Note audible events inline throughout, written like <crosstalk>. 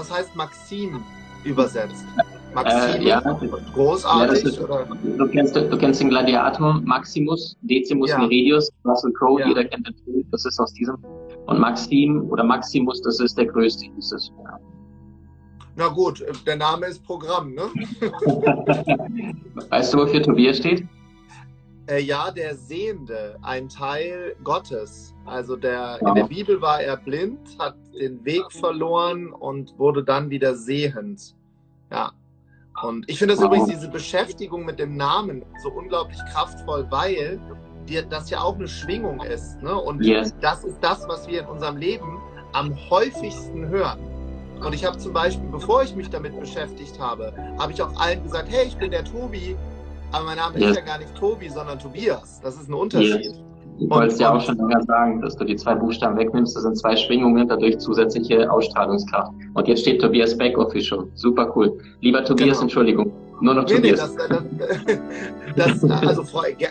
Was heißt Maxim übersetzt? Maxim, Äh, ja. großartig? Ja, ist-? Du kennst, du kennst den Gladiator Maximus, Decimus Ja. Meridius, Russell Crowe, Ja. jeder kennt den Film, das ist aus diesem. Und Maxim oder Maximus, das ist der größte, hieß es. Ja. Na gut, der Name ist Programm, ne? <laughs> Weißt du, wofür Tobias steht? Äh, ja, der Sehende, ein Teil Gottes. Also der, in der Bibel war er blind, hat den Weg verloren und wurde dann wieder sehend. Ja. Und ich finde das übrigens, diese Beschäftigung mit dem Namen so unglaublich kraftvoll, weil dir das ja auch eine Schwingung ist. Ne? Und Yes. das ist das, was wir in unserem Leben am häufigsten hören. Und ich habe zum Beispiel, bevor ich mich damit beschäftigt habe, habe ich auch allen gesagt, hey, ich bin der Tobi, aber mein Name Yes. ist ja gar nicht Tobi, sondern Tobias. Das ist ein Unterschied. Yes. Ich wollte es ja auch schon länger sagen, dass du die zwei Buchstaben wegnimmst, das sind zwei Schwingungen, dadurch zusätzliche Ausstrahlungskraft. Und jetzt steht Tobias Beck Official. Super cool. Lieber Tobias, Genau. Entschuldigung. Nur noch Nee, nee, Tobias. das, das, <laughs> das, also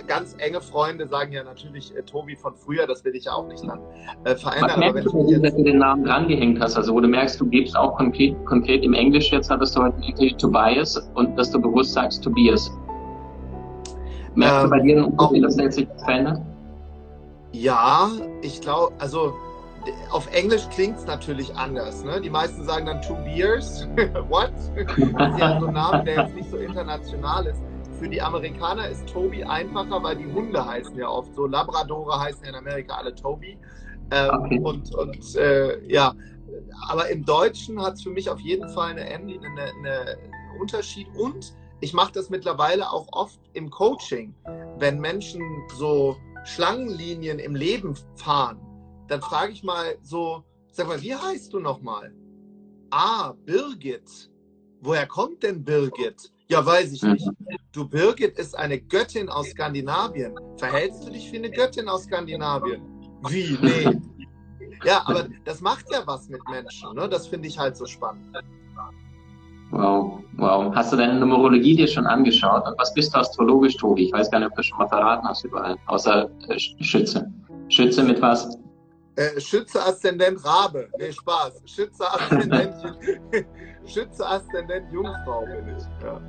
ganz enge Freunde sagen ja natürlich äh, Tobi von früher, das will ich ja auch nicht dann äh, Was verändern. Aber wenn merkst ich du, jetzt, dass du den Namen drangehängt hast? Also wo du merkst, du gibst auch konkret, konkret im Englisch, jetzt hattest du heute Tobias und dass du bewusst sagst Tobias. Merkst Ähm, du bei dir einen auch- Unterschied, dass der sich verändert? ja, ich glaube, also auf Englisch klingt es natürlich anders. Ne? Die meisten sagen dann two beers. <laughs> What? Das ist ja so ein Name, der jetzt nicht so international ist. Für die Amerikaner ist Tobi einfacher, weil die Hunde heißen ja oft so. Labradore heißen in Amerika alle Tobi. Ähm, Okay. Und, und äh, ja, aber im Deutschen hat es für mich auf jeden Fall eine, eine, eine, einen Unterschied. Und ich mache das mittlerweile auch oft im Coaching. Wenn Menschen so Schlangenlinien im Leben fahren, dann frage ich mal so, sag mal, wie heißt du nochmal? Ah, Birgit. Woher kommt denn Birgit? Ja, weiß ich nicht. Du, Birgit ist eine Göttin aus Skandinavien. Verhältst du dich wie eine Göttin aus Skandinavien? Wie? Nee. Ja, aber das macht ja was mit Menschen. Ne? Das finde ich halt so spannend. Wow, wow. Hast du deine Numerologie dir schon angeschaut? Und was bist du astrologisch, Tobi? Ich weiß gar nicht, ob du schon mal verraten hast überall. Außer äh, Sch- Schütze. Schütze mit was? Äh, Schütze Aszendent Rabe. Nee, Spaß. Schütze Aszendent, <laughs> Schütze Aszendent Jungfrau bin ich. Ja.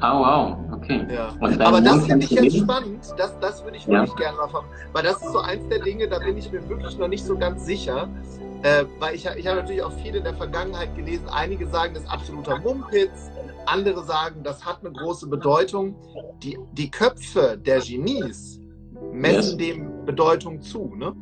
Ah, wow. Okay. Ja. Aber das finde ich jetzt spannend. Das, das würde ich Ja. wirklich gerne mal verfolgen. Weil das ist so eins der Dinge, da bin ich mir wirklich noch nicht so ganz sicher. Äh, weil ich, ich habe natürlich auch viel in der Vergangenheit gelesen. Einige sagen, das ist absoluter Mumpitz. Andere sagen, das hat eine große Bedeutung. Die, die Köpfe der Genies messen dem Bedeutung zu. Ne?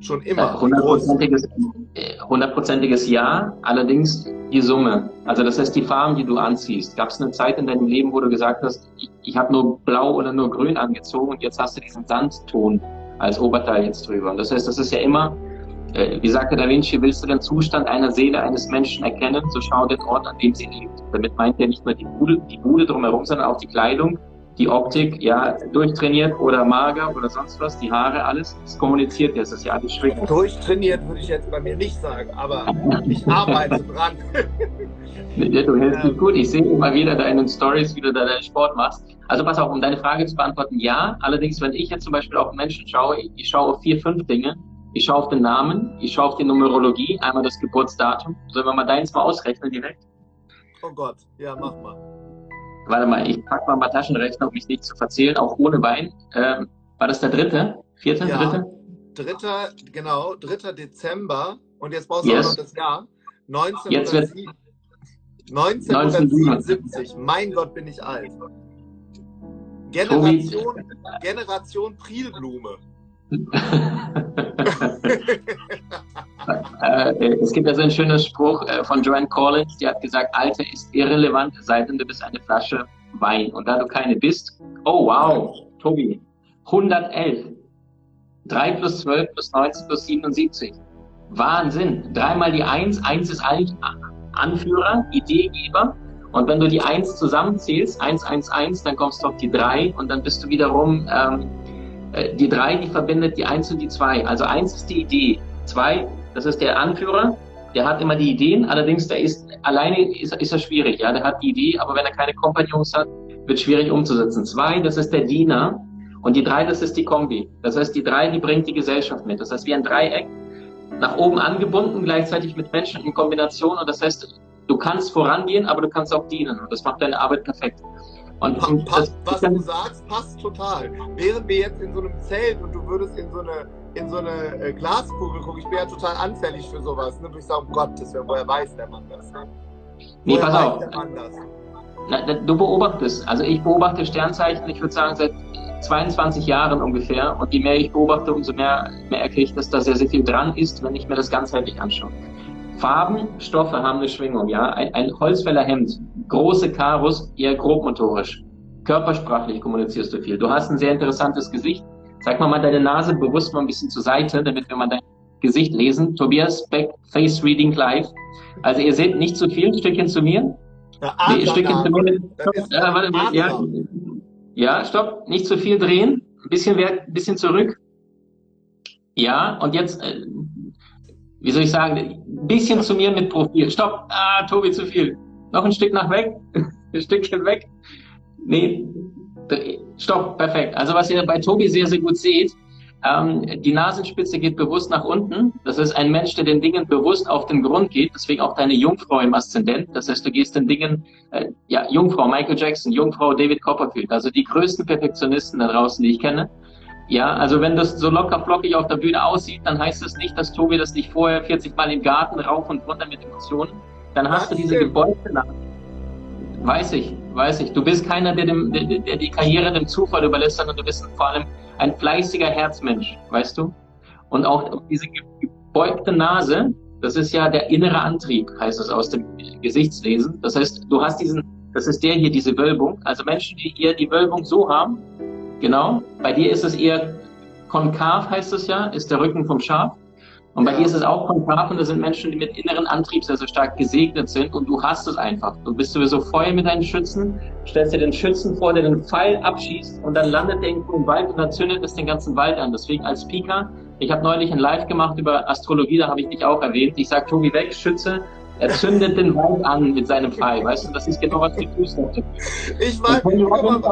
Schon Äh, immer. Hundertprozentiges äh, hundertprozentiges Ja, allerdings die Summe. Also das heißt die Farben, die du anziehst. Gab es eine Zeit in deinem Leben, wo du gesagt hast, ich, ich habe nur blau oder nur grün angezogen und jetzt hast du diesen Sandton als Oberteil jetzt drüber. Und das heißt, das ist ja immer, äh, wie sagte Da Vinci, willst du den Zustand einer Seele eines Menschen erkennen, so schau den Ort, an dem sie lebt. Damit meint er nicht nur die Bude, die Bude drumherum, sondern auch die Kleidung, die Optik, ja, durchtrainiert oder mager oder sonst was, die Haare, alles. Das kommuniziert ja, es ist ja alles schwingt. Durchtrainiert würde ich jetzt bei mir nicht sagen, aber ich <laughs> arbeite dran. Ja, du hältst dich gut. Ich sehe immer wieder deinen Stories, wie du da deinen Sport machst. Also pass auf, um deine Frage zu beantworten, ja. Allerdings, wenn ich jetzt zum Beispiel auf Menschen schaue, ich, ich schaue auf vier, fünf Dinge. Ich schaue auf den Namen, ich schaue auf die Numerologie, einmal das Geburtsdatum. Sollen wir mal deins mal ausrechnen direkt? Oh Gott, ja, mach mal. Warte mal, ich pack mal mal Taschenrechner, um mich nicht zu verzählen, auch ohne Wein. Ähm, war das der dritte? Vierte? Ja. Dritte? Dritter, genau, 3. Dezember. Und jetzt brauchst du Yes. auch noch das Jahr. Jetzt wird- 1977. 1977. Mein Gott, bin ich alt. Generation, Generation Prielblume. Äh, es gibt ja so einen schönen Spruch äh, von Joanne Collins, die hat gesagt, Alter ist irrelevant, sei denn, du bist eine Flasche Wein. Und da du keine bist, oh wow, Tobi, 111. 3 plus 12 plus 19 plus 77. Wahnsinn. Dreimal die Eins. Eins ist eigentlich Anführer, Ideegeber. Und wenn du die Eins zusammenzählst, eins, eins, eins, dann kommst du auf die drei und dann bist du wiederum ähm, äh, die drei, die verbindet die Eins und die Zwei. Also eins ist die Idee. Zwei, das ist der Anführer, der hat immer die Ideen, allerdings der ist alleine ist, ist er schwierig, ja, der hat die Idee, aber wenn er keine Kompagnons hat, wird schwierig umzusetzen. Zwei, das ist der Diener und die drei, das ist die Kombi. Das heißt, die drei, die bringt die Gesellschaft mit. Das heißt, wie ein Dreieck, nach oben angebunden, gleichzeitig mit Menschen in Kombination und das heißt, Du kannst vorangehen, aber du kannst auch dienen. Und das macht deine Arbeit perfekt. Und, und passt, was du sagst, passt total. Wären wir jetzt in so einem Zelt und du würdest in so eine, in so eine äh, Glaskugel gucken, ich bin ja total anfällig für sowas. Ne? Ich sage, um Gottes Willen, woher weiß der Mann das? Ne? Nee, pass auf. Na, du beobachtest. Also ich beobachte Sternzeichen, ich würde sagen, seit 22 Jahren ungefähr. Und je mehr ich beobachte, umso mehr merke ich, dass da sehr, sehr viel dran ist, wenn ich mir das ganzheitlich anschaue. Farben, Stoffe haben eine Schwingung, ja. Ein, ein Holzfällerhemd, große Karos, eher grobmotorisch. Körpersprachlich kommunizierst du viel. Du hast ein sehr interessantes Gesicht. Sag mal mal deine Nase bewusst mal ein bisschen zur Seite, damit wir mal dein Gesicht lesen. Tobias Beck, Face Reading Live. Also ihr seht nicht zu viel, ein Stückchen zu mir. Ja, nee, ein Stückchen zu mir. Äh, warte, ja, ja, stopp, nicht zu viel drehen. Ein bisschen, ein bisschen zurück. Ja, und jetzt äh, wie soll ich sagen, ein bisschen zu mir mit Profil. Stopp, ah, Tobi, zu viel. Noch ein Stück nach weg, <laughs> ein Stückchen weg. Nee, stopp, perfekt. Also was ihr bei Tobi sehr, sehr gut seht, ähm, die Nasenspitze geht bewusst nach unten. Das ist ein Mensch, der den Dingen bewusst auf den Grund geht. Deswegen auch deine Jungfrau im Aszendent. Das heißt, du gehst den Dingen, äh, ja, Jungfrau Michael Jackson, Jungfrau David Copperfield. Also die größten Perfektionisten da draußen, die ich kenne. Ja, also wenn das so locker flockig auf der Bühne aussieht, dann heißt das nicht, dass Tobi das nicht vorher 40 Mal im Garten rauf und runter mit Emotionen. Dann hast du diese gebeugte Nase. Weiß ich, weiß ich. Du bist keiner, der, dem, der, der die Karriere dem Zufall überlässt, sondern du bist vor allem ein fleißiger Herzmensch, weißt du? Und auch diese gebeugte Nase, das ist ja der innere Antrieb, heißt es aus dem Gesichtslesen. Das heißt, du hast diesen, das ist der hier, diese Wölbung. Also Menschen, die hier die Wölbung so haben, Genau. Bei dir ist es eher konkav, heißt es ja, ist der Rücken vom Schaf. Und bei ja. dir ist es auch konkav und das sind Menschen, die mit inneren Antrieb sehr, sehr stark gesegnet sind und du hast es einfach. Du bist sowieso Feuer mit deinen Schützen, stellst dir den Schützen vor, der den Pfeil abschießt und dann landet der irgendwo im Wald und dann zündet es den ganzen Wald an. Deswegen als Speaker, ich habe neulich ein Live gemacht über Astrologie, da habe ich dich auch erwähnt. Ich sage, Tobi weg, Schütze, er zündet den Wald an mit seinem Pfeil, weißt du, das ist genau was die tust. Ich weiß, Tony Robbins,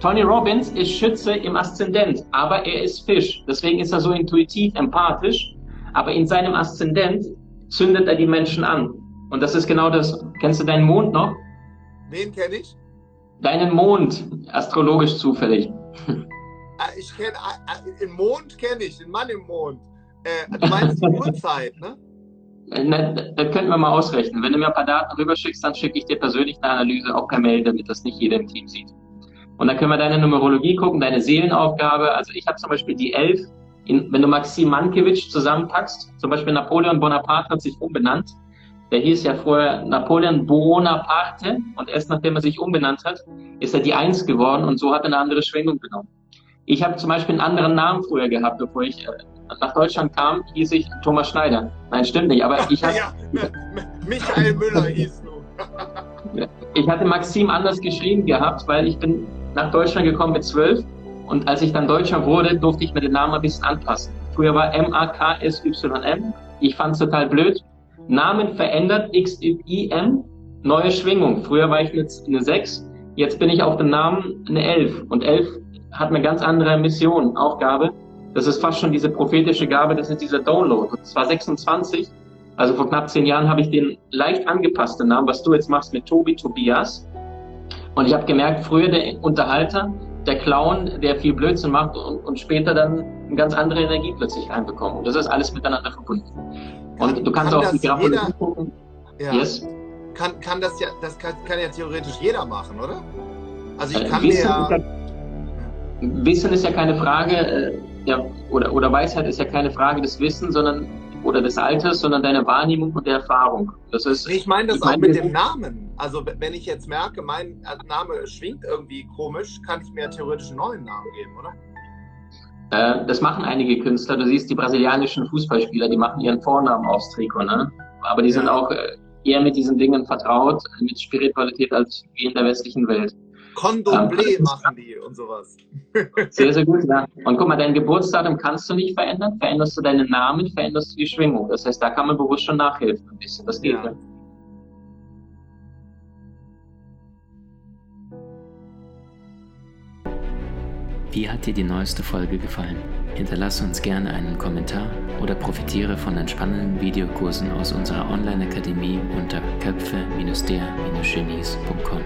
Tony Robbins ist Schütze im Aszendent, aber er ist Fisch. Deswegen ist er so intuitiv, empathisch. Aber in seinem Aszendent zündet er die Menschen an. Und das ist genau das. Kennst du deinen Mond noch? Wen kenne ich? Deinen Mond, astrologisch zufällig. <laughs> Ah, ich kenne, ah, ah, den Mond kenne ich, den Mann im Mond. Äh, du meinst die <laughs> Uhrzeit, ne? Na, das könnten wir mal ausrechnen. Wenn du mir ein paar Daten rüberschickst, dann schicke ich dir persönlich eine Analyse auch per Mail, damit das nicht jeder im Team sieht. Und dann können wir deine Numerologie gucken, deine Seelenaufgabe. Also ich habe zum Beispiel die elf. In, wenn du Maxim Mankiewicz zusammenpackst, zum Beispiel Napoleon Bonaparte hat sich umbenannt. Der hieß ja vorher Napoleon Bonaparte und erst nachdem er sich umbenannt hat, ist er die Eins geworden und so hat er eine andere Schwingung genommen. Ich habe zum Beispiel einen anderen Namen früher gehabt, bevor ich äh, nach Deutschland kam, hieß ich Thomas Schneider. Nein, stimmt nicht, aber ich <laughs> hatte... ja, Michael Müller hieß du. <laughs> ich hatte Maxim anders geschrieben gehabt, weil ich bin nach Deutschland gekommen mit zwölf und als ich dann Deutscher wurde, durfte ich mir den Namen ein bisschen anpassen. Früher war M-A-K-S-Y-M. Ich fand es total blöd. Namen verändert, X-I-M, neue Schwingung. Früher war ich eine 6, jetzt bin ich auf dem Namen eine 11. Und 11 hat eine ganz andere Mission, Aufgabe. Das ist fast schon diese prophetische Gabe, das ist dieser Download. Und zwar 26, also vor knapp zehn Jahren habe ich den leicht angepassten Namen, was du jetzt machst mit Tobi Tobias. Und ich habe gemerkt, früher der Unterhalter, der Clown, der viel Blödsinn macht und, und später dann eine ganz andere Energie plötzlich reinbekommen. Und das ist alles miteinander verbunden. Und kann, du kannst auch die Grafologie gucken. Ja. Yes. Kann, kann das ja, das kann, kann ja theoretisch jeder machen, oder? Also ich äh, kann äh, mir ja, Wissen ist ja keine Frage, äh, ja, oder, oder Weisheit ist ja keine Frage des Wissens, sondern oder des Alters, sondern deiner Wahrnehmung und der Erfahrung. Das ist, ich meine das ich auch mit dem Namen. Also wenn ich jetzt merke, mein Name schwingt irgendwie komisch, kann ich mir theoretisch einen neuen Namen geben, oder? Äh, das machen einige Künstler. Du siehst die brasilianischen Fußballspieler, die machen ihren Vornamen aufs Trikot, ne? Aber die ja. sind auch äh, eher mit diesen Dingen vertraut, mit Spiritualität als wie in der westlichen Welt. Condomblé ähm, machen die und sowas. Sehr, sehr gut, ja. Und guck mal, dein Geburtsdatum kannst du nicht verändern. Veränderst du deinen Namen, veränderst du die Schwingung. Das heißt, da kann man bewusst schon nachhelfen ein bisschen. Das geht ja. ja. Wie hat dir die neueste Folge gefallen? Hinterlasse uns gerne einen Kommentar oder profitiere von den spannenden Videokursen aus unserer Online-Akademie unter köpfe-der-genies.com.